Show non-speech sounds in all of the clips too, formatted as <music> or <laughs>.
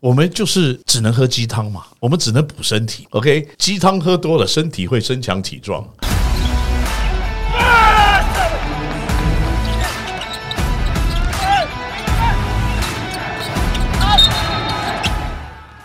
我们就是只能喝鸡汤嘛，我们只能补身体。OK，鸡汤喝多了，身体会身强体壮。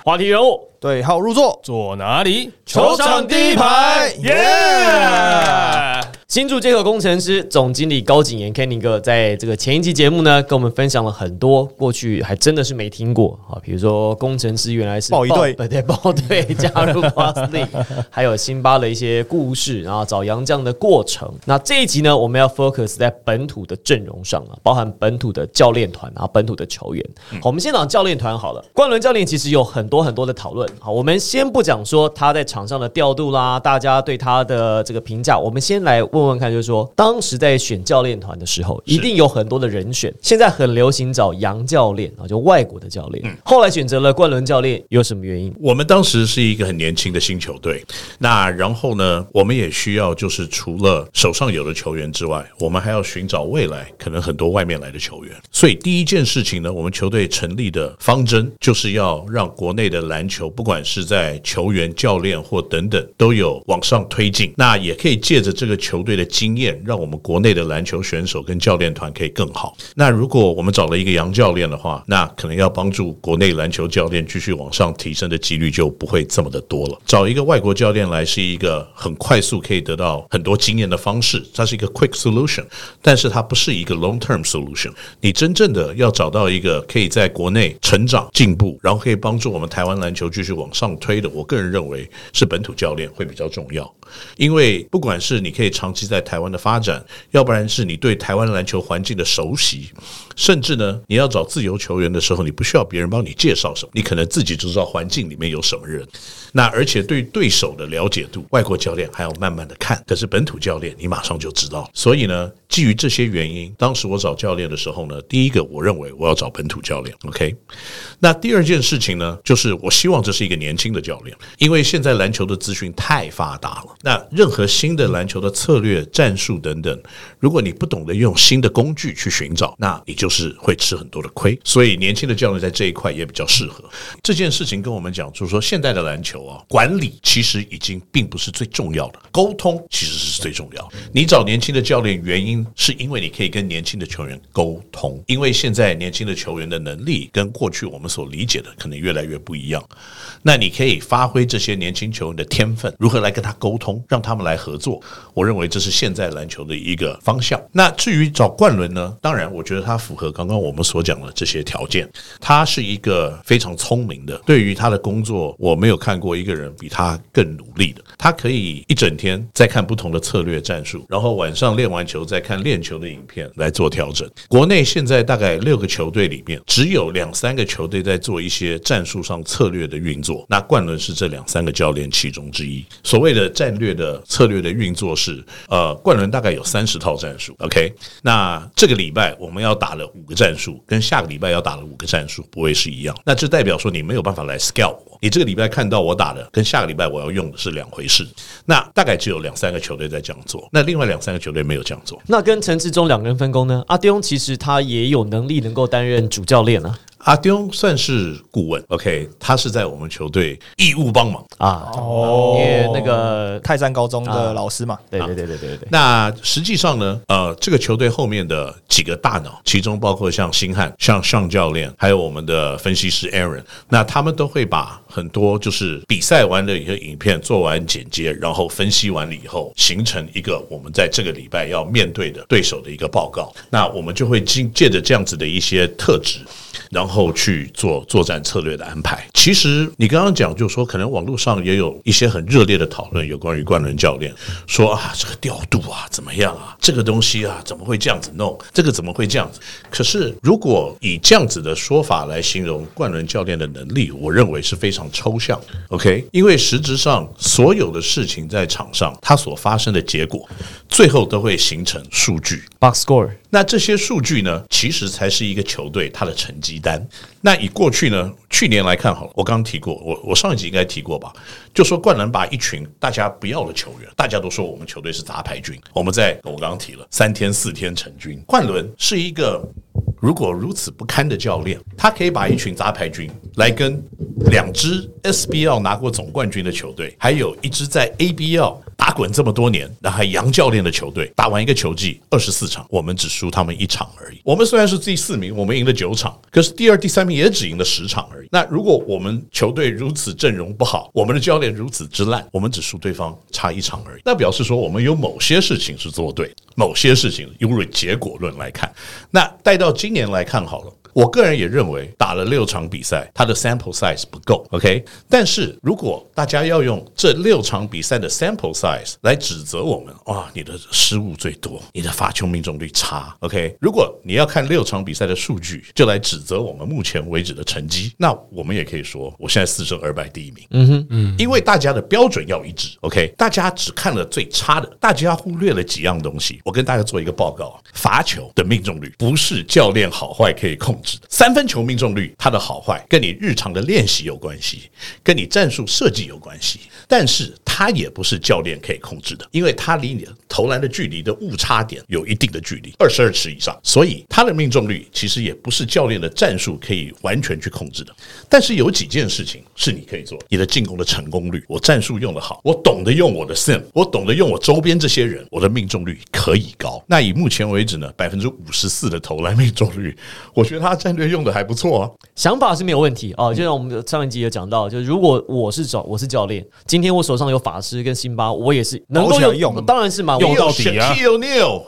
话题人物对号入座，坐哪里？球场第一排，耶！新竹结合工程师总经理高景言 Kenny 哥，在这个前一期节目呢，跟我们分享了很多过去还真的是没听过啊，比如说工程师原来是报一队 <laughs> 对对报队 <laughs> 加入 Plus League，还有辛巴的一些故事，然后找杨绛的过程。那这一集呢，我们要 focus 在本土的阵容上啊，包含本土的教练团啊，本土的球员。好，我们先讲教练团好了。冠伦教练其实有很多很多的讨论。好，我们先不讲说他在场上的调度啦，大家对他的这个评价，我们先来问问问看，就是说当时在选教练团的时候，一定有很多的人选。现在很流行找洋教练啊，就外国的教练。后来选择了冠伦教练，有什么原因？我们当时是一个很年轻的新球队，那然后呢，我们也需要就是除了手上有的球员之外，我们还要寻找未来可能很多外面来的球员。所以第一件事情呢，我们球队成立的方针就是要让国内的篮球，不管是在球员、教练或等等，都有往上推进。那也可以借着这个球队的经验，让我们国内的篮球选手跟教练团可以更好。那如果我们找了一个洋教练的话，那可能要帮助国内篮球教练继续往上提升的几率就不会这么的多了。找一个外国教练来是一个很快速可以得到很多经验的方式，它是一个 quick solution，但是它不是一个 long term solution。你真正的要找到一个可以在国内成长进步，然后可以帮助我们台湾篮球继续往上推的，我个人认为是本土教练会比较重要。因为不管是你可以长期在台湾的发展，要不然是你对台湾篮球环境的熟悉，甚至呢，你要找自由球员的时候，你不需要别人帮你介绍什么，你可能自己就知道环境里面有什么人。那而且对对手的了解度，外国教练还要慢慢的看，可是本土教练你马上就知道。所以呢，基于这些原因，当时我找教练的时候呢，第一个我认为我要找本土教练，OK。那第二件事情呢，就是我希望这是一个年轻的教练，因为现在篮球的资讯太发达了。那任何新的篮球的策略、战术等等，如果你不懂得用新的工具去寻找，那你就是会吃很多的亏。所以年轻的教练在这一块也比较适合。这件事情跟我们讲，就是说现在的篮球啊，管理其实已经并不是最重要的，沟通其实是最重要的。你找年轻的教练，原因是因为你可以跟年轻的球员沟通，因为现在年轻的球员的能力跟过去我们所理解的可能越来越不一样。那你可以发挥这些年轻球员的天分，如何来跟他沟通，让他们来合作。我认为这是现在篮球的一个方向。那至于找冠伦呢？当然，我觉得他符合刚刚我们所讲的这些条件。他是一个非常聪明的，对于他的工作，我没有看过一个人比他更努力的。他可以一整天在看不同的策略战术，然后晚上练完球再看练球的影片来做调整。国内现在大概六个球队里面，只有两三个球队在做一些战术上策略的运作。那冠伦是这两三个教练其中之一。所谓的战略的策略的运作是，呃，冠伦大概有三十套战术。OK，那这个礼拜我们要打了五个战术，跟下个礼拜要打了五个战术不会是一样。那这代表说你没有办法来 scout 我，你这个礼拜看到我打的，跟下个礼拜我要用的是两回事。那大概只有两三个球队在这样做，那另外两三个球队没有这样做。那跟陈志忠两个人分工呢？阿丢其实他也有能力能够担任主教练啊。阿丢算是顾问，OK，他是在我们球队义务帮忙啊，哦，因为那个泰山高中的老师嘛，对对对对对对。那实际上呢，呃，这个球队后面的几个大脑，其中包括像星汉、像上教练，还有我们的分析师 Aaron，那他们都会把很多就是比赛完的一个影片做完剪接，然后分析完了以后，形成一个我们在这个礼拜要面对的对手的一个报告。那我们就会经借着这样子的一些特质。然后去做作战策略的安排。其实你刚刚讲，就是说可能网络上也有一些很热烈的讨论，有关于冠伦教练说啊，这个调度啊怎么样啊？这个东西啊怎么会这样子弄？这个怎么会这样子？可是如果以这样子的说法来形容冠伦教练的能力，我认为是非常抽象。OK，因为实质上所有的事情在场上，它所发生的结果，最后都会形成数据 box score。那这些数据呢，其实才是一个球队它的成绩单。那以过去呢，去年来看好了，我刚提过，我我上一集应该提过吧？就说灌篮把一群大家不要的球员，大家都说我们球队是杂牌军。我们在我刚刚提了三天四天成军，冠伦是一个如果如此不堪的教练，他可以把一群杂牌军来跟两支 SBL 拿过总冠军的球队，还有一支在 ABL 打滚这么多年，然后杨教练的球队，打完一个球季二十四场，我们只输他们一场而已。我们虽然是第四名，我们赢了九场，可是第二、第三名也只赢了十场而已。那如果我们球队如此阵容不好，我们的教练如此之烂，我们只输对方差一场而已，那表示说我们有某些事情是做对，某些事情用结果论来看，那带到今年来看好了。我个人也认为打了六场比赛，他的 sample size 不够，OK。但是如果大家要用这六场比赛的 sample size 来指责我们，哇，你的失误最多，你的罚球命中率差，OK。如果你要看六场比赛的数据，就来指责我们目前为止的成绩，那我们也可以说，我现在四胜二败第一名，嗯哼，嗯，因为大家的标准要一致，OK。大家只看了最差的，大家忽略了几样东西。我跟大家做一个报告，罚球的命中率不是教练好坏可以控。三分球命中率，它的好坏跟你日常的练习有关系，跟你战术设计有关系，但是它也不是教练可以控制的，因为它离你的投篮的距离的误差点有一定的距离，二十二尺以上，所以他的命中率其实也不是教练的战术可以完全去控制的。但是有几件事情是你可以做，你的进攻的成功率，我战术用得好，我懂得用我的 sim，我懂得用我周边这些人，我的命中率可以高。那以目前为止呢，百分之五十四的投篮命中率，我觉得他。战略用的还不错啊，想法是没有问题哦。就像我们上一集也讲到，就如果我是找我是教练，今天我手上有法师跟辛巴，我也是能够用，当然是嘛，用到底啊。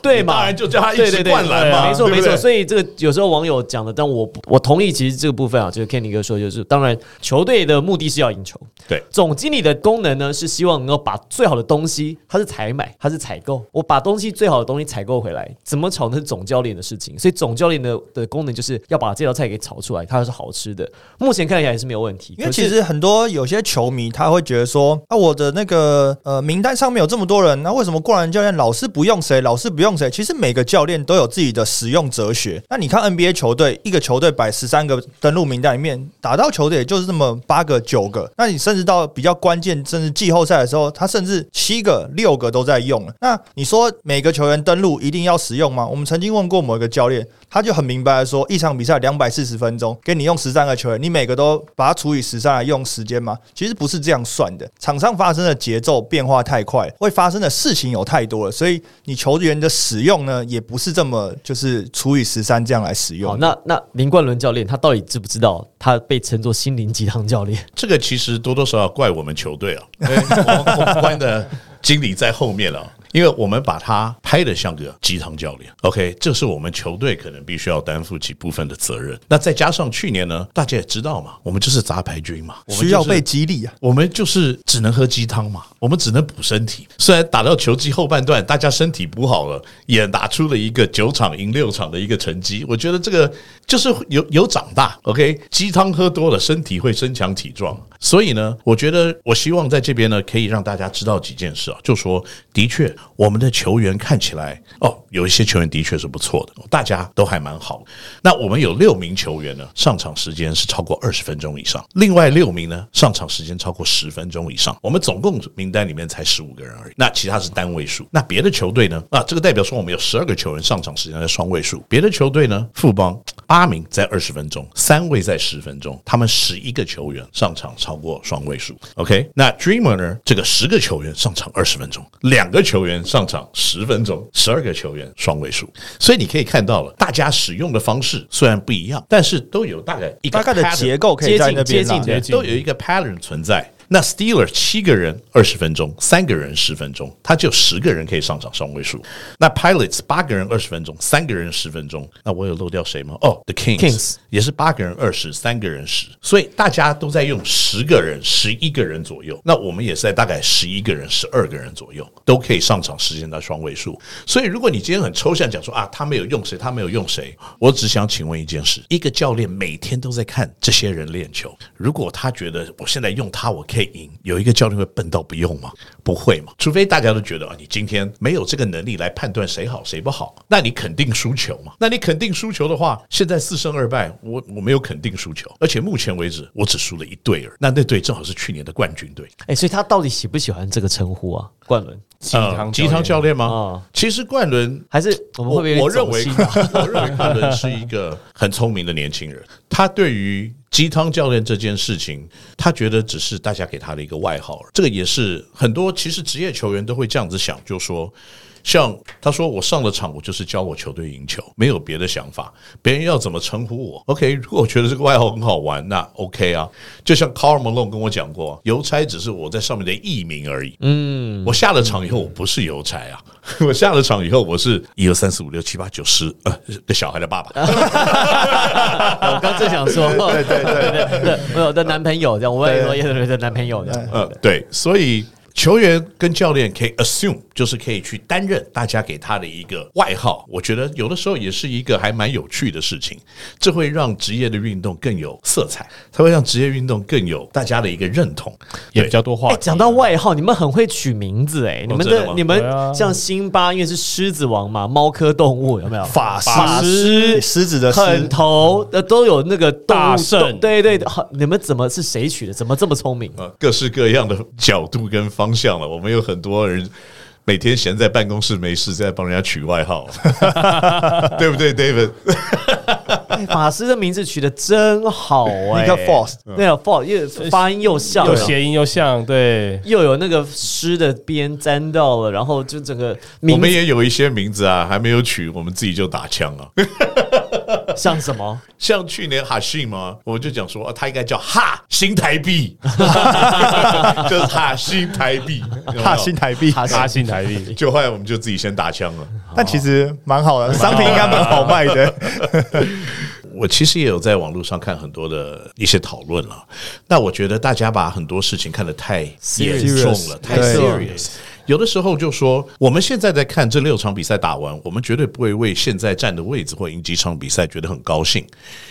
对嘛，当然就叫他一直灌篮嘛，没错没错。所以这个有时候网友讲的，但我我同意，其实这个部分啊，就是 Kenny 哥说，就是当然球队的目的是要赢球，对，总经理的功能呢是希望能够把最好的东西，他是采买，他是采购，我把东西最好的东西采购回来，怎么炒那是总教练的事情，所以总教练的的功能就是。要把这道菜给炒出来，它是好吃的。目前看起来也是没有问题。因为其实很多有些球迷他会觉得说，啊，我的那个呃名单上面有这么多人，那为什么灌篮教练老师不用谁，老师不用谁？其实每个教练都有自己的使用哲学。那你看 NBA 球队，一个球队摆十三个登录名单里面，打到球队也就是这么八个九个。那你甚至到比较关键，甚至季后赛的时候，他甚至七个六个都在用了。那你说每个球员登录一定要使用吗？我们曾经问过某一个教练。他就很明白说，一场比赛两百四十分钟，给你用十三个球员，你每个都把它除以十三来用时间吗？其实不是这样算的。场上发生的节奏变化太快，会发生的事情有太多了，所以你球员的使用呢，也不是这么就是除以十三这样来使用。好，那那林冠伦教练他到底知不知道他被称作心灵鸡汤教练？<laughs> 这个其实多多少少怪我们球队啊，<laughs> 我们关的经理在后面了。因为我们把他拍的像个鸡汤教练，OK，这是我们球队可能必须要担负起部分的责任。那再加上去年呢，大家也知道嘛，我们就是杂牌军嘛，需要被激励啊，我们就是只能喝鸡汤嘛，我们只能补身体。虽然打到球季后半段，大家身体补好了，也打出了一个九场赢六场的一个成绩，我觉得这个就是有有长大，OK，鸡汤喝多了，身体会身强体壮。所以呢，我觉得我希望在这边呢，可以让大家知道几件事啊，就说的确，我们的球员看起来哦，有一些球员的确是不错的，大家都还蛮好。那我们有六名球员呢，上场时间是超过二十分钟以上，另外六名呢，上场时间超过十分钟以上。我们总共名单里面才十五个人而已，那其他是单位数。那别的球队呢？啊，这个代表说我们有十二个球员上场时间在双位数。别的球队呢，富邦八名在二十分钟，三位在十分钟，他们十一个球员上场超。过双位数，OK？那 Dreamer 呢？这个十个球员上场二十分钟，两个球员上场十分钟，十二个球员双位数。所以你可以看到了，大家使用的方式虽然不一样，但是都有大概一个大概的结构可以在那边都有一个 pattern 存在。那 Steeler 七个人二十分钟，三个人十分钟，他就十个人可以上场双位数。那 Pilots 八个人二十分钟，三个人十分钟，那我有漏掉谁吗？哦，The Kings 也是八个人二十，三个人十，所以大家都在用十个人、十一个人左右。那我们也是在大概十一个人、十二个人左右都可以上场时间的双位数。所以如果你今天很抽象讲说啊，他没有用谁，他没有用谁，我只想请问一件事：一个教练每天都在看这些人练球，如果他觉得我现在用他，我可以。赢有一个教练会笨到不用吗？不会嘛？除非大家都觉得啊，你今天没有这个能力来判断谁好谁不好，那你肯定输球嘛？那你肯定输球的话，现在四胜二败，我我没有肯定输球，而且目前为止我只输了一队儿，那那队正好是去年的冠军队。哎，所以他到底喜不喜欢这个称呼啊？冠伦鸡汤呃鸡汤教练吗？啊，其实冠伦还是我们会我认为 <laughs> 我认为冠伦是一个很聪明的年轻人。他对于鸡汤教练这件事情，他觉得只是大家给他的一个外号。这个也是很多其实职业球员都会这样子想，就说。像他说，我上了场，我就是教我球队赢球，没有别的想法。别人要怎么称呼我，OK？如果我觉得这个外号很好玩，那 OK 啊。就像 Carl Malone 跟我讲过，邮差只是我在上面的艺名而已。嗯，我下了场以后，我不是邮差啊，我下了场以后，我是一二三四五六七八九十呃的小孩的爸爸。<laughs> 我刚正想说，对对对对，我有的男朋友这样，我也有有的男朋友这样，呃，对，所以球员跟教练可以 assume，就是可以去担任大家给他的一个外号。我觉得有的时候也是一个还蛮有趣的事情，这会让职业的运动更有色彩，它会让职业运动更有大家的一个认同。也比较多话讲到外号，你们很会取名字哎，你们的你们像辛巴，因为是狮子王嘛，猫科动物有没有？法法师师狮子的很，头的都有那个动物大圣对对，好你们怎么是谁取的？怎么这么聪明？呃，各式各样的角度跟方向了。我们有很多人每天闲在办公室没事，在帮人家取外号，<laughs> 对不对，David？哎法师的名字取得真好哎 Nick Foss 对啊，Foss 又发音又像，又谐音又像，对，又有那个诗的边沾到了，然后就整个我名字们也有一些名字啊，还没有取，我们自己就打枪啊。<laughs> <laughs> 像什么？像去年哈信嘛，我就讲说、啊他应该叫哈新台币，<laughs> 就是哈新台币，哈新台币，哈新台币，就后来我们就自己先打枪了。但其实蛮好的，商品应该蛮好卖的。<laughs> 我其实也有在网络上看很多的一些讨论了。那我觉得大家把很多事情看得太严重了，太 serious。有的时候就说，我们现在在看这六场比赛打完，我们绝对不会为现在站的位置或赢几场比赛觉得很高兴，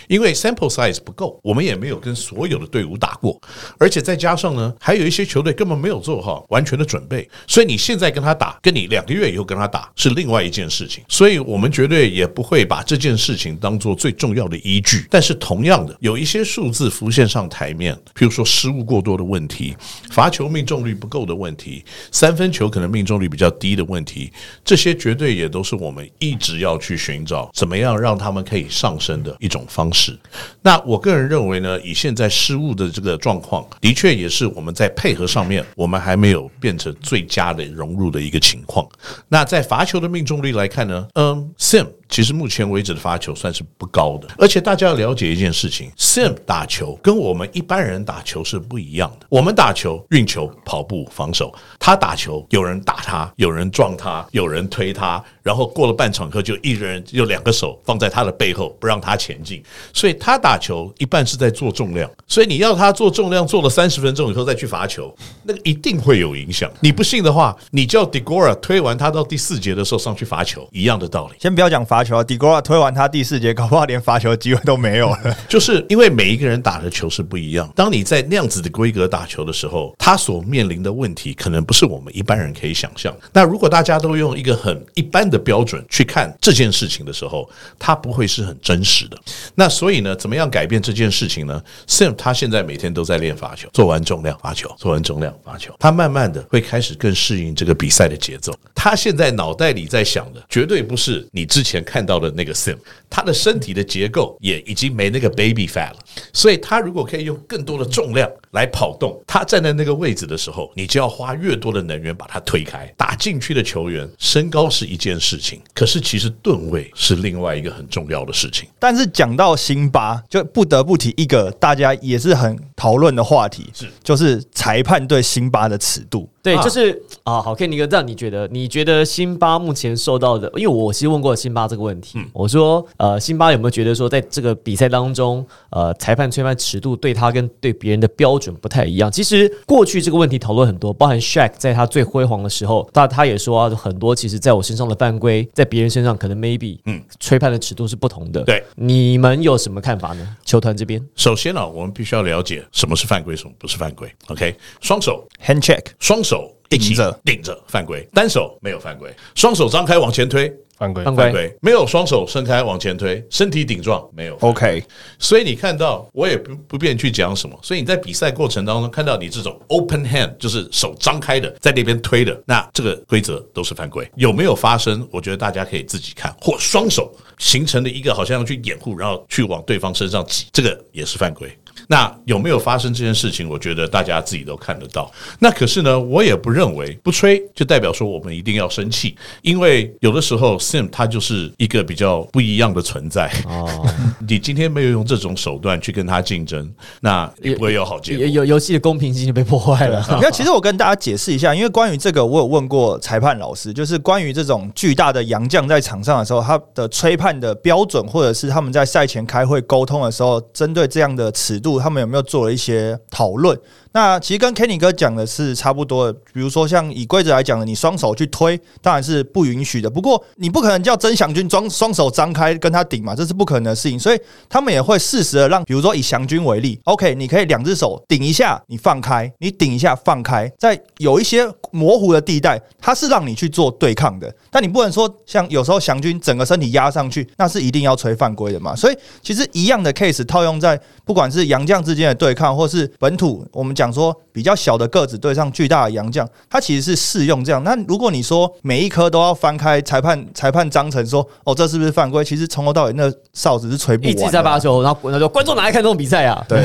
因为 sample size 不够，我们也没有跟所有的队伍打过，而且再加上呢，还有一些球队根本没有做好完全的准备，所以你现在跟他打，跟你两个月以后跟他打是另外一件事情，所以我们绝对也不会把这件事情当做最重要的依据。但是同样的，有一些数字浮现上台面，譬如说失误过多的问题，罚球命中率不够的问题，三分球有可能命中率比较低的问题，这些绝对也都是我们一直要去寻找怎么样让他们可以上升的一种方式。那我个人认为呢，以现在失误的这个状况，的确也是我们在配合上面，我们还没有变成最佳的融入的一个情况。那在罚球的命中率来看呢，嗯，Sim 其实目前为止的罚球算是不高的，而且大家要了解一件事情，Sim 打球跟我们一般人打球是不一样的。我们打球运球、跑步、防守，他打球有人打他，有人撞他，有人推他，然后过了半场课就一人有两个手放在他的背后，不让他前进。所以他打球一半是在做重量，所以你要他做重量做了三十分钟以后再去罚球，那个一定会有影响。你不信的话，你叫 Degora 推完他到第四节的时候上去罚球，一样的道理。先不要讲罚球啊 d i g o r a 推完他第四节，搞不好连罚球的机会都没有了。<laughs> 就是因为每一个人打的球是不一样。当你在那样子的规格打球的时候，他所面临的问题可能不是我们一般人可以想象。那如果大家都用一个很一般的标准去看这件事情的时候，它不会是很真实的。那所以呢，怎么样改变这件事情呢？Sam 他现在每天都在练罚球，做完重量罚球，做完重量罚球，他慢慢的会开始更适应这个比赛的节奏。他现在脑袋里在想的，绝对不是你之前看到的那个 Sim，他的身体的结构也已经没那个 baby fat 了。所以他如果可以用更多的重量来跑动，他站在那个位置的时候，你就要花越多的能源把他推开。打进去的球员身高是一件事情，可是其实吨位是另外一个很重要的事情。但是讲到辛巴，就不得不提一个大家也是很讨论的话题，是就是裁判对辛巴的尺度。对，啊就是啊，好，K 尼哥，让你觉得，你觉得辛巴目前受到的，因为我其实问过辛巴这个问题，嗯我说，呃，辛巴有没有觉得说，在这个比赛当中，呃，裁判吹判尺度对他跟对别人的标准不太一样？其实过去这个问题讨论很多，包含 Shaq 在他最辉煌的时候，他他也说、啊、很多，其实在我身上的犯规，在别人身上可能 maybe，嗯，吹判的尺度是不同的。对，你们有什么看法呢？球团这边，首先呢、我们必须要了解什么是犯规，什么不是犯规。OK，双手 hand check 双手顶着顶着犯规，单手没有犯规，双手张开往前推犯规，犯规，没有双手伸开往前推，身体顶撞，没有。OK，所以你看到，我也不不便去讲什么。所以你在比赛过程当中看到你这种 open hand，就是手张开的，在那边推的，那这个规则都是犯规。有没有发生？我觉得大家可以自己看，或双手形成的一个好像要去掩护，然后去往对方身上挤，这个也是犯规。那有没有发生这件事情？我觉得大家自己都看得到。那可是呢，我也不认为不吹就代表说我们一定要生气，因为有的时候 Sim 它就是一个比较不一样的存在。哦，<laughs> 你今天没有用这种手段去跟他竞争，那也不会有好结果。游游游戏的公平性就被破坏了。<laughs> 那其实我跟大家解释一下，因为关于这个，我有问过裁判老师，就是关于这种巨大的洋将在场上的时候，他的吹判的标准，或者是他们在赛前开会沟通的时候，针对这样的尺度，他们有没有做了一些讨论？那其实跟 Kenny 哥讲的是差不多的，比如说像以规则来讲的，你双手去推当然是不允许的。不过你不可能叫曾祥军双双手张开跟他顶嘛，这是不可能的事情。所以他们也会适时的让，比如说以祥军为例，OK，你可以两只手顶一下，你放开，你顶一下放开，在有一些模糊的地带，它是让你去做对抗的。但你不能说像有时候祥军整个身体压上去，那是一定要吹犯规的嘛。所以其实一样的 case 套用在不管是洋将之间的对抗，或是本土，我们讲说比较小的个子对上巨大的洋将，它其实是适用这样。那如果你说每一颗都要翻开，裁判裁判章程说哦这是不是犯规？其实从头到尾那哨子是吹不一完一。直在发球，然后然后说观众哪来看这种比赛啊？对，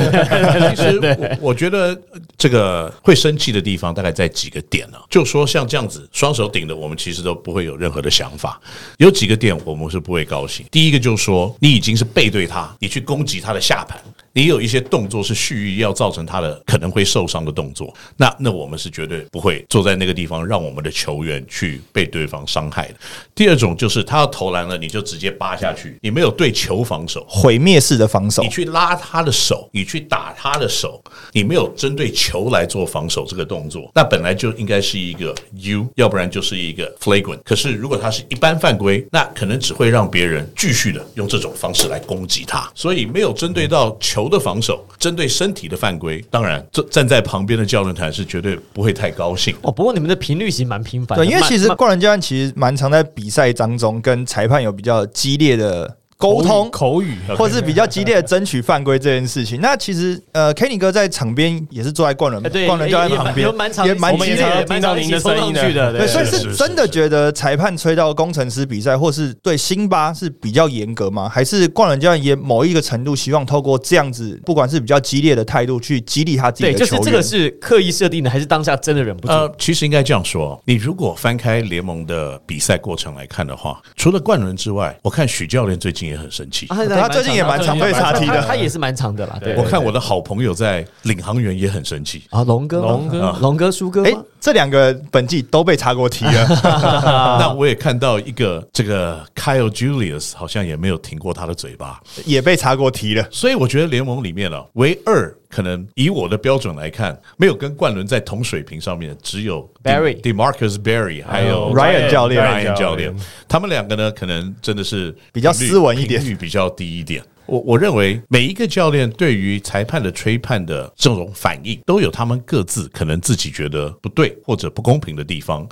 其实我我觉得呃这个会生气的地方大概在几个点呢、就说像这样子双手顶的，我们其实都不会有任何的想法。有几个点我们是不会高兴。第一个就是说，你已经是背对他，你去攻击他的下盘，你有一些动作是蓄意要造成他的可能会受伤的动作，那那我们是绝对不会坐在那个地方让我们的球员去被对方伤害的。第二种就是他要投篮了，你就直接扒下去，你没有对球防守，毁灭式的防守你。去拉他的手，你去打他的手，你没有针对球来做防守这个动作，那本来就应该是一个 U，要不然就是一个 flagrant。可是如果他是一般犯规，那可能只会让别人继续的用这种方式来攻击他，所以没有针对到球的防守，针对身体的犯规，当然站站在旁边的教练团是绝对不会太高兴。哦，不过你们的频率其实蛮频繁的，对，因为其实蛮灌篮教练其实蛮常在比赛当中跟裁判有比较激烈的沟通。口语，或是比较激烈的争取犯规这件事情，那其实呃，Kenny 哥在场边也是坐在灌篮哎对灌篮教练旁边也蛮激烈。听到您的声音去的，对，所以是真的觉得裁判吹到工程师比赛，或是对辛巴是比较严格吗？还是冠伦教练也某一个程度希望透过这样子，不管是比较激烈的态度去激励他自己对，的球员？就是这个是刻意设定的，还是当下真的忍不住？呃，其实应该这样说，你如果翻开联盟的比赛过程来看的话，除了冠伦之外，我看许教练最近也很生气。啊他最近也蛮常被查题的他他也是蛮长的啦。对，我看我的好朋友在领航员也很生气。啊，龙哥，龙哥啊龙哥、苏哥？这两个本季都被查过题了。<laughs> 那我也看到一个这个 Kyle Julius 好像也没有停过他的嘴巴，也被查过题了。所以我觉得联盟里面呢，唯二可能以我的标准来看，没有跟冠伦在同水平上面，只有 Barry Demarcus Barry 还有 Ryan 教练 Ryan 教练，他们两个呢，可能真的是比较斯文一点频率比较低一点。我我认为每一个教练对于裁判的吹判的这种反应，都有他们各自可能自己觉得不对或者不公平的地方。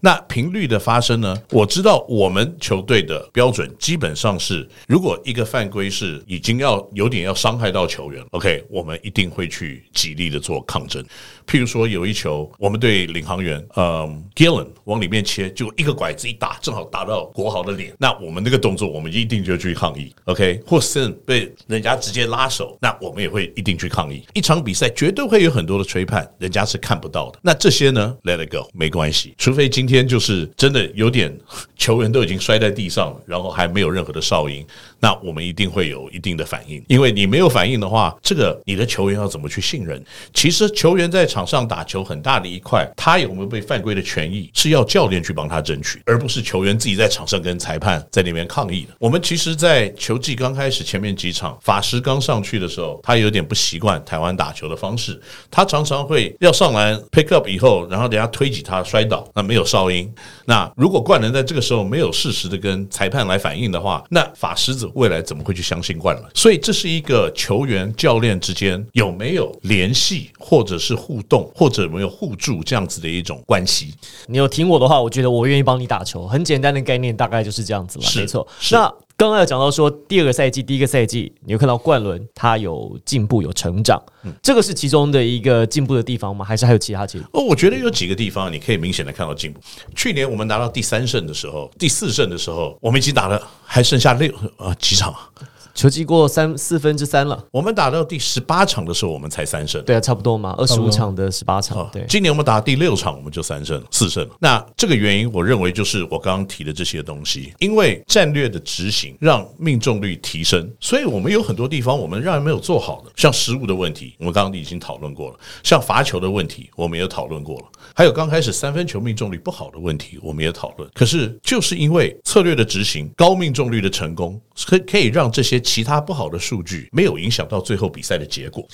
那频率的发生呢？我知道我们球队的标准基本上是，如果一个犯规是已经要有点要伤害到球员，OK，我们一定会去极力的做抗争。譬如说有一球，我们对领航员，嗯，Gillen 往里面切，就一个拐子一打，正好打到国豪的脸，那我们那个动作，我们一定就去抗议，OK？或是被人家直接拉手，那我们也会一定去抗议。一场比赛绝对会有很多的吹判，人家是看不到的。那这些呢，Let it go，没关系，除非今天就是真的有点 <laughs> 球员都已经摔在地上了，然后还没有任何的哨音，那我们一定会有一定的反应，因为你没有反应的话，这个你的球员要怎么去信任？其实球员在场上打球很大的一块，他有没有被犯规的权益是要教练去帮他争取，而不是球员自己在场上跟裁判在那边抗议的。我们其实，在球季刚开始前面几场法师刚上去的时候，他有点不习惯台湾打球的方式，他常常会要上篮 pick up 以后，然后等下推挤他摔倒，那没有哨音。那如果冠伦在这个时候没有适时的跟裁判来反应的话，那法师怎未来怎么会去相信灌篮？所以这是一个球员教练之间有没有联系，或者是互动，或者有没有互助这样子的一种关系。你有听我的话，我觉得我愿意帮你打球。很简单的概念，大概就是这样子了，没错。那刚刚有讲到说，第二个赛季、第一个赛季，你有看到冠伦他有进步、有成长，这个是其中的一个进步的地方吗？还是还有其他其哦，我觉得有几个地方你可以明显的看到进步。去年我们拿到第三胜的时候，第四胜的时候，我们已经打了还剩下六啊几场啊。球季过三四分之三了？我们打到第十八场的时候，我们才三胜。对啊，差不多嘛，二十五场的十八场哦，对。今年我们打第六场，我们就三胜四胜了。那这个原因，我认为就是我刚刚提的这些东西，因为战略的执行让命中率提升，所以我们有很多地方我们仍然没有做好的，像失误的问题，我们刚刚已经讨论过了；像罚球的问题，我们也讨论过了；还有刚开始三分球命中率不好的问题，我们也讨论。可是就是因为策略的执行，高命中率的成功，可可以让这些其他不好的数据没有影响到最后比赛的结果。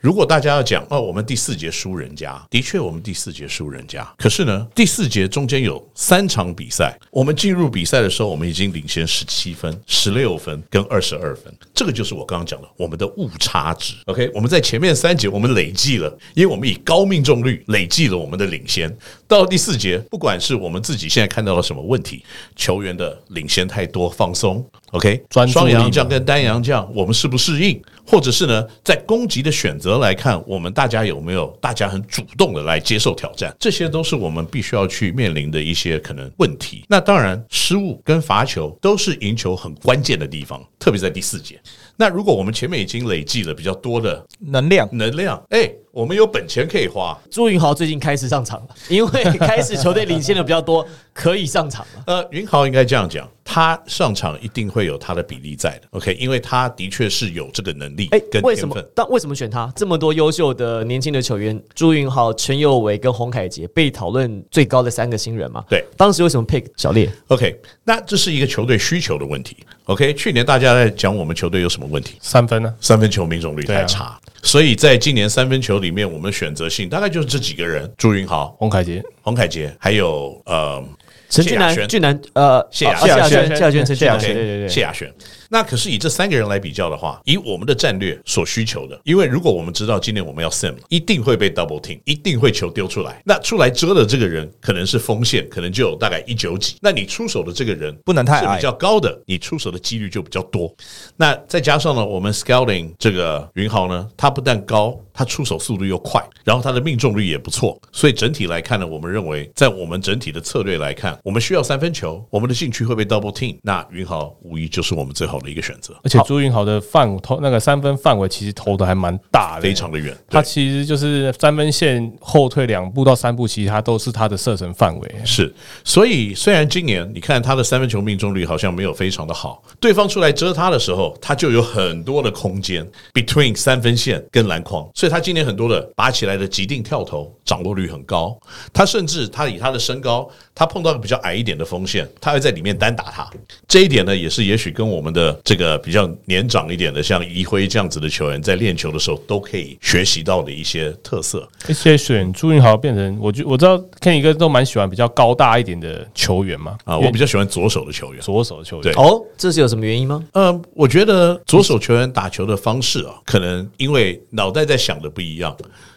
如果大家要讲哦，我们第四节输人家，的确我们第四节输人家。可是呢，第四节中间有三场比赛，我们进入比赛的时候，我们已经领先十七分、十六分跟二十二分，这个就是我刚刚讲的我们的误差值。OK，我们在前面三节我们累计了，因为我们以高命中率累计了我们的领先。到第四节，不管是我们自己现在看到了什么问题，球员的领先太多放松，OK，专注力双阳将跟单阳将，我们适不适应？或者是呢，在攻击的选择来看，我们大家有没有大家很主动的来接受挑战？这些都是我们必须要去面临的一些可能问题。那当然，失误跟罚球都是赢球很关键的地方，特别在第四节。那如果我们前面已经累积了比较多的能量能量，哎，我们有本钱可以花，朱云豪最近开始上场了，因为开始球队领先的比较多，可以上场了。呃，云豪应该这样讲，他上场一定会有他的比例在的，OK，因为他的确是有这个能力哎跟，为什么天分。？但为什么选他？这么多优秀的年轻的球员，朱云豪、陈佑伟跟洪凯杰被讨论最高的三个新人嘛？对，当时为什么 pick 小烈？OK，那这是一个球队需求的问题。OK，去年大家在讲我们球队有什么问题？三分呢？三分球命中率太差，所以在今年三分球里面，我们选择性大概就是这几个人：朱云豪、洪凯杰、洪凯杰，还有呃陈俊南、谢亚轩俊南，呃，谢亚哦谢亚轩轩、谢亚轩、陈俊南，谢亚轩对对对对。谢亚轩。那可是以这三个人来比较的话，以我们的战略所需求的，因为如果我们知道今年我们要 sim，一定会被 double team，一定会球丢出来。那出来遮的这个人可能是锋线，可能就有大概一九几。那你出手的这个人不能太矮比较高的，你出手的几率就比较多。那再加上呢，我们 scouting 这个云豪呢，他不但高，他出手速度又快，然后他的命中率也不错。所以整体来看呢，我们认为在我们整体的策略来看，我们需要三分球，我们的禁区会被 double team，那云豪无疑就是我们最好的一个选择，而且朱云豪的范投那个三分范围其实投的还蛮大的，非常的远。他其实就是三分线后退两步到三步，其实他都是他的射程范围。是，所以虽然今年你看他的三分球命中率好像没有非常的好，对方出来遮他的时候，他就有很多的空间 between 三分线跟篮筐，所以他今年很多的拔起来的急定跳投掌握率很高。他甚至他以他的身高，他碰到比较矮一点的锋线，他会在里面单打他。这一点呢，也是也许跟我们的这个比较年长一点的，像怡辉这样子的球员，在练球的时候都可以学习到的一些特色。而且选朱云豪变成，我就我知道 Ken 哥都蛮喜欢比较高大一点的球员嘛啊，我比较喜欢左手的球员。左手的球员。对哦，这是有什么原因吗？呃，我觉得左手球员打球的方式啊，可能因为脑袋在想的不一样，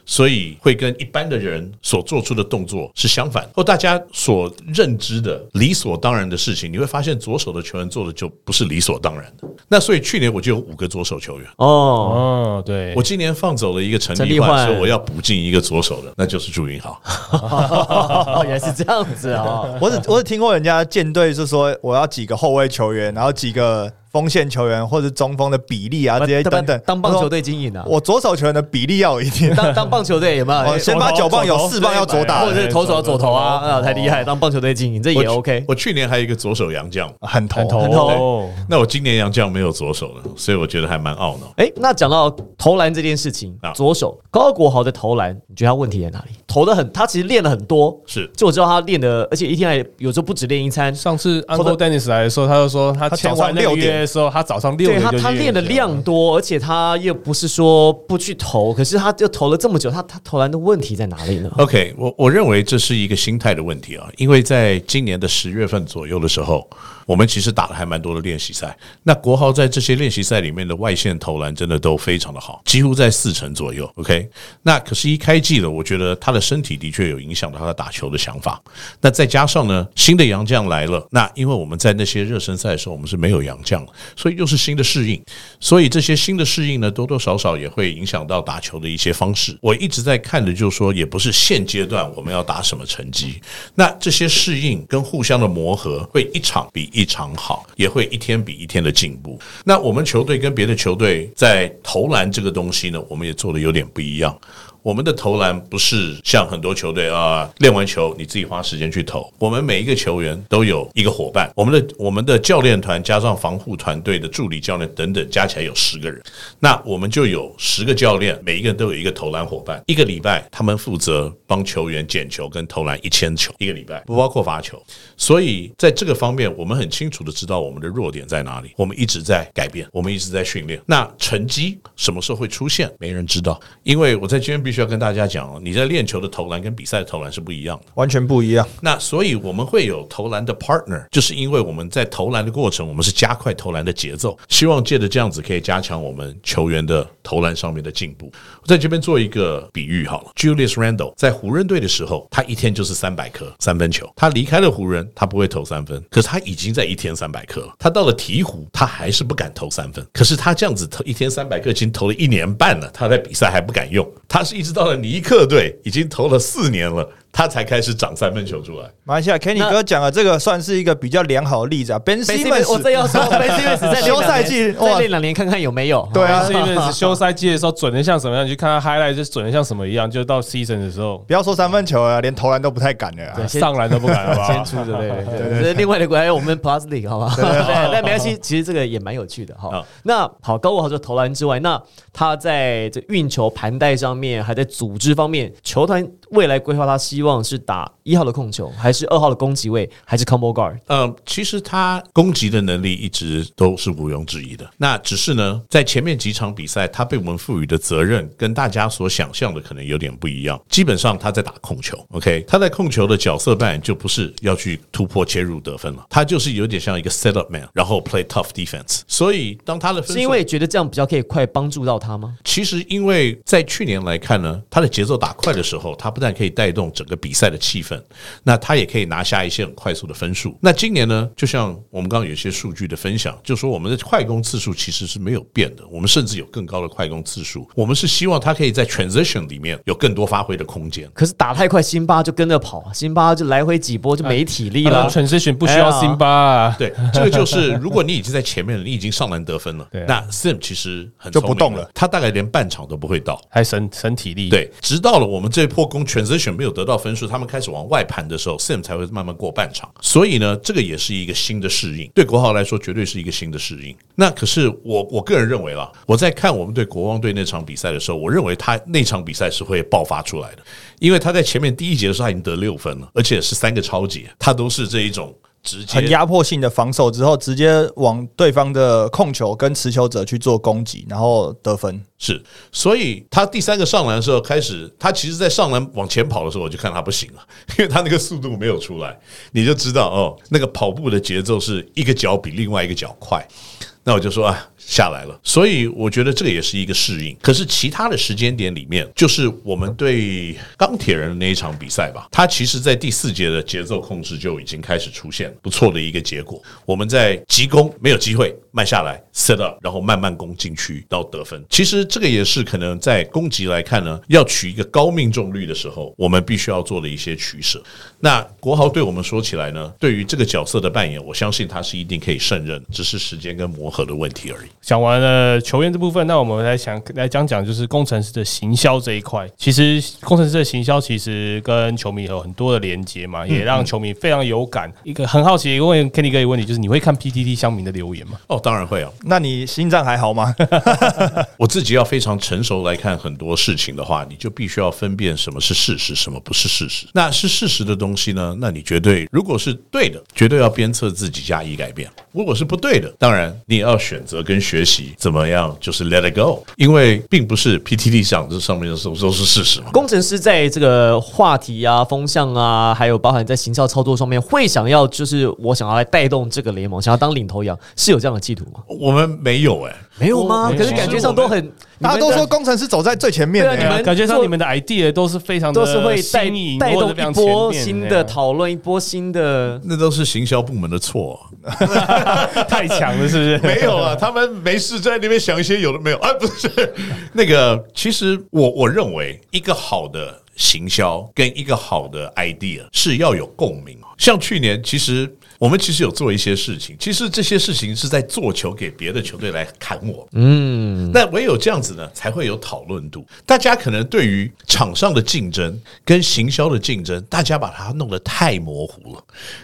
所以会跟一般的人所做出的动作是相反，或大家所认知的理所当然的事情，你会发现左手的球员做的就不是理所当然的。那所以去年我就有五个左手球员，哦，哦，对，我今年放走了一个陈陈立立焕，焕说我要补进一个左手的，那就是朱云豪。哦，原来是这样子啊！<laughs> 我只我只听过人家舰队是说我要几个后卫球员，然后几个锋线球员或者中锋的比例啊这些等等。当棒球队经营啊，我左手球员的比例要有一定。当当棒球队有没有？我 <laughs> 先把九棒有四棒要左打或，者是投手要左投啊，啊，太厉害！当棒球队经营这也 OK。我去年还有一个左手洋将，很投很投那我今年洋将没有左手了，所以我觉得还蛮懊恼。哎，那讲到投篮这件事情啊，左手高国豪的投篮，你觉得他问题在哪里？投投的很，他其实练了很多，是就我知道他练的，而且一天还有时候不止练一餐，上次或者 Uncle Dennis 来的时候，他就说他他签完那个早上6点时候，他早上六对他点就去他练的量多，而且他又不是说不去投，可是他就投了这么久，他他投篮的问题在哪里呢？OK，我我认为这是一个心态的问题啊，因为在今年的十月份左右的时候，我们其实打了还蛮多的练习赛。那国豪在这些练习赛里面的外线投篮真的都非常的好，几乎在四成左右。OK，那可是，一开季了，我觉得他的身体的确有影响到他打球的想法。那再加上呢，新的洋将来了，那因为我们在那些热身赛的时候，我们是没有洋将，所以又是新的适应，所以这些新的适应呢，多多少少也会影响到打球的一些方式。我一直在看的，就是说，也不是现阶段我们要打什么成绩，那这些适应跟互相的磨合，会一场比异常好，也会一天比一天的进步。那我们球队跟别的球队在投篮这个东西呢，我们也做的有点不一样。我们的投篮不是像很多球队啊，练完球你自己花时间去投。我们每一个球员都有一个伙伴，我们的我们的教练团加上防护团队的助理教练等等，加起来有十个人。那我们就有十个教练，每一个人都有一个投篮伙伴。一个礼拜他们负责帮球员捡球跟投篮一千球，一个礼拜不包括罚球。所以在这个方面，我们很清楚的知道我们的弱点在哪里，我们一直在改变，我们一直在训练。那成绩什么时候会出现，没人知道，因为我在今天必须要跟大家讲哦，你在练球的投篮跟比赛的投篮是不一样的。完全不一样。那所以我们会有投篮的 partner，就是因为我们在投篮的过程，我们是加快投篮的节奏，希望借着这样子可以加强我们球员的投篮上面的进步。我在这边做一个比喻好了，Julius Randle 在湖人队的时候，他一天就是三百颗三分球，他离开了湖人，他不会投三分，可是他已经在一天三百颗了。他到了鹈鹕，他还是不敢投三分，可是他这样子投一天三百颗，已经投了一年半了，他在比赛还不敢用。他是一直到了尼克队，已经投了四年了，他才开始长三分球出来。马来西亚 Kenny 哥讲的这个算是一个比较良好的例子啊。Ben 贝斯我这要说贝斯斯在练休赛季哇再练两年看看有没有。对啊是因为是休赛季的时候准的像什么样，你去看他 highlight 就准的像什么一样，就到 season 的时候不要说三分球啊，连投篮都不太敢了啊。对上篮都不敢，好不好先？出的，对对对。这另外的还有我们 Plus League 好不好？对，但没关系，其实这个也蛮有趣的哈。那好，高国豪就投篮之外，那他在这运球盘带上面，还在组织方面，球团未来规划，他希望是打一号的控球，还是二号的攻击位，还是 combo guard？呃，其实他攻击的能力一直都是毋庸置疑的。那只是呢，在前面几场比赛，他被我们赋予的责任跟大家所想象的可能有点不一样。基本上他在打控球，OK，他在控球的角色扮演就不是要去突破切入得分了，他就是有点像一个 set up man，然后 play tough defense。所以当他的分是因为觉得这样比较可以快帮助到他吗？其实，因为在去年来看呢，他的节奏打快的时候，他不但可以带动整个比赛的气氛，那他也可以拿下一些很快速的分数。那今年呢，就像我们刚刚有一些数据的分享，就说我们的快攻次数其实是没有变的，我们甚至有更高的快攻次数。我们是希望他可以在 transition 里面有更多发挥的空间。可是打太快，辛巴就跟着跑，辛巴就来回几波就没体力了。transition 不需要辛巴啊，对，这个就是如果你已经在前面了，你已经上篮得分了 <laughs> 对啊，那 Sim 其实很就不动了他大概连半场都不会到。还省省体力。，对，直到了我们这一波攻 transition 没有得到分数，他们开始往外盘的时候，Sim 才会慢慢过半场。所以呢，这个也是一个新的适应，对国豪来说绝对是一个新的适应。那可是我我个人认为啦，我在看我们对国王队那场比赛的时候，我认为他那场比赛是会爆发出来的，因为他在前面第一节的时候他已经得六分了，而且是三个超级，他都是这一种直接很压迫性的防守之后，直接往对方的控球跟持球者去做攻击，然后得分。是，所以他第三个上篮的时候开始，他其实，在上篮往前跑的时候，我就看他不行了，因为他那个速度没有出来，你就知道哦，那个跑步的节奏是一个脚比另外一个脚快。那我就说啊，下来了。所以我觉得这个也是一个适应。可是其他的时间点里面，就是我们对钢铁人的那一场比赛吧，他其实在第四节的节奏控制就已经开始出现了不错的一个结果。我们在急攻没有机会，慢下来 set up，然后慢慢攻进去到得分。其实这个也是可能在攻击来看呢，要取一个高命中率的时候，我们必须要做的一些取舍。那国豪对我们说起来呢，对于这个角色的扮演，我相信他是一定可以胜任，只是时间跟磨合。的问题而已。讲完了球员这部分，那我们来想来讲讲就是工程师的行销这一块。其实工程师的行销其实跟球迷有很多的连接嘛，也让球迷非常有感。一个很好奇问 Kenny 哥一个问题，就是你会看 PTT 乡民的留言吗？哦，当然会啊。那你心脏还好吗？<laughs> 我自己要非常成熟来看很多事情的话，你就必须要分辨什么是事实，什么不是事实。那是事实的东西呢？那你绝对如果是对的，绝对要鞭策自己加以改变；如果是不对的，当然你也要选择跟学习怎么样，就是 let it go。因为并不是 PTT 上这上面的都都是事实嘛。工程师在这个话题啊、风向啊，还有包含在行销操作上面，会想要就是我想要来带动这个联盟，想要当领头羊，是有这样的企图吗？我们没有哎、没有吗？可是感觉上都很，大家都说工程师走在最前面的、对啊你们感觉上你们的 idea 都是非常的都是会带新颖带动一波新的讨论，一波新的。那都是行销部门的错。<laughs> 太强了，是不是？<laughs> 没有啊，他们没事在那边想一些有的没有啊，不是 <laughs> 那个。其实我我认为一个好的行销跟一个好的 idea 是要有共鸣。像去年，其实我们其实有做一些事情，其实这些事情是在做球给别的球队来砍我。嗯，那唯有这样子呢，才会有讨论度。大家可能对于场上的竞争跟行销的竞争，大家把它弄得太模糊了。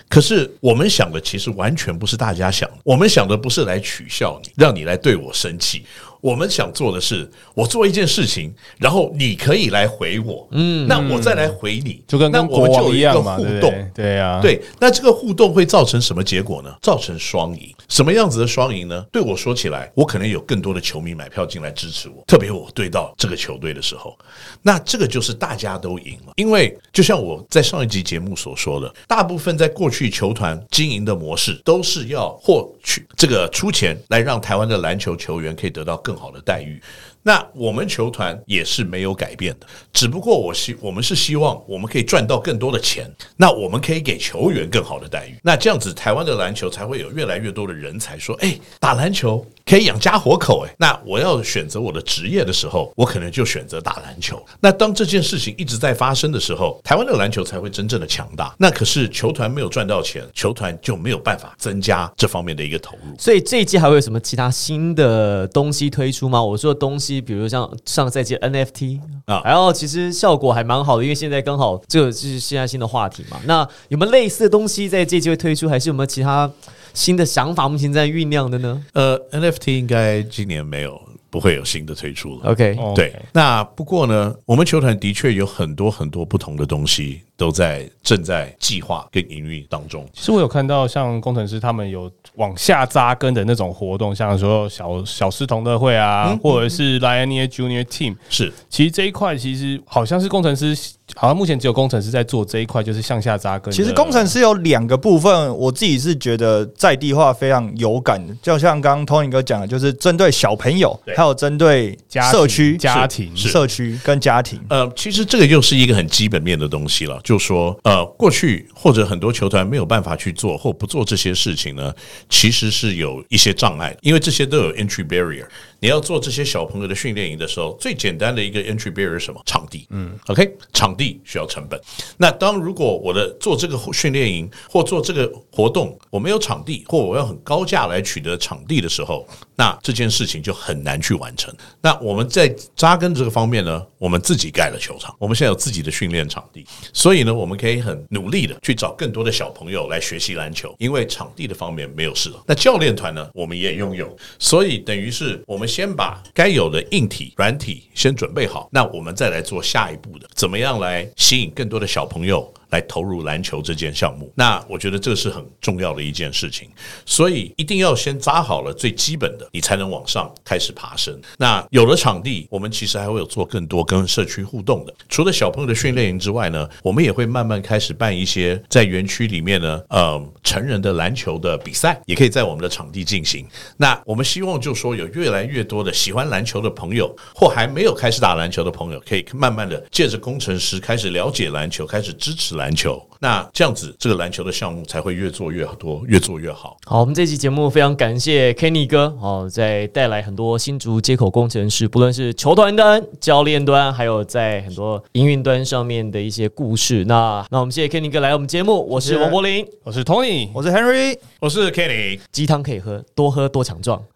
可是我们想的其实完全不是大家想的，我们想的不是来取笑你，让你来对我生气。我们想做的是，我做一件事情，然后你可以来回我，嗯，那我再来回你，就跟那跟国就有一样嘛，互动。对啊，对，那这个互动会造成什么结果呢？造成双赢。什么样子的双赢呢？对我说起来，我可能有更多的球迷买票进来支持我，特别我对到这个球队的时候，那这个就是大家都赢了。因为就像我在上一集节目所说的，大部分在过去球团经营的模式都是要获取这个出钱来让台湾的篮球球员可以得到更更好的待遇。那我们球团也是没有改变的，只不过我希我们是希望我们可以赚到更多的钱，那我们可以给球员更好的待遇，那这样子台湾的篮球才会有越来越多的人才说，哎，打篮球可以养家活口，哎，那我要选择我的职业的时候，我可能就选择打篮球。那当这件事情一直在发生的时候，台湾的篮球才会真正的强大。那可是球团没有赚到钱，球团就没有办法增加这方面的一个投入。所以这一季还会有什么其他新的东西推出吗？我说的东西，比如像上赛季 NFT 啊啊，然后其实效果还蛮好的，因为现在刚好这个是现在新的话题嘛。那有没有类似的东西在这一季会推出，还是有没有其他新的想法目前在酝酿的呢呃，NFT 应该今年没有，不会有新的推出了。？OK，哦对，那不过呢，我们球团的确有很多很多不同的东西都在正在计划跟营运当中。其实我有看到像工程师他们有往下扎根的那种活动，像说小小师童乐会啊，或者是 Lioneer Junior Team。是其实这一块其实好像是工程师，好像目前只有工程师在做这一块，就是向下扎根。其实工程师有两个部分，我自己是觉得在地化非常有感的，就像刚刚 Tony 哥讲的，就是针对小朋友，还有针对家社区、家庭社区跟家庭。呃，其实这个又是一个很基本面的东西了，就说呃，过去或者很多球团没有办法去做或不做这些事情呢，其实是有一些障碍，因为这些都有 entry barrier。你要做这些小朋友的训练营的时候，最简单的一个 entry barrier 是什么？场地。嗯，OK，场地需要成本。那当如果我的做这个训练营或做这个活动，我没有场地，或我要很高价来取得场地的时候，那这件事情就很难去完成。那我们在扎根这个方面呢，我们自己盖了球场，我们现在有自己的训练场地，所以呢，我们可以很努力的去找更多的小朋友来学习篮球，因为场地的方面没有事了。那教练团呢，我们也拥有，所以等于是我们先把该有的硬体、软体先准备好，那我们再来做下一步的，怎么样来吸引更多的小朋友。来投入篮球这件项目，那我觉得这是很重要的一件事情，所以一定要先扎好了最基本的，你才能往上开始爬升。那有了场地，我们其实还会有做更多跟社区互动的。除了小朋友的训练营之外呢，我们也会慢慢开始办一些在园区里面呢，呃，成人的篮球的比赛，也可以在我们的场地进行。那我们希望就说有越来越多的喜欢篮球的朋友，或还没有开始打篮球的朋友，可以慢慢的借着工程师开始了解篮球，开始支持篮球。那这样子，这个篮球的项目才会越做越多，越做越好。好，我们这期节目非常感谢 Kenny 哥哦，在带来很多新竹接口工程师，不论是球团端、教练端，还有在很多营运端上面的一些故事。那那我们谢谢 Kenny 哥来我们节目，我是王柏林，我是 Tony，我是 Henry。我是 Kenny。鸡汤可以喝，多喝多强壮。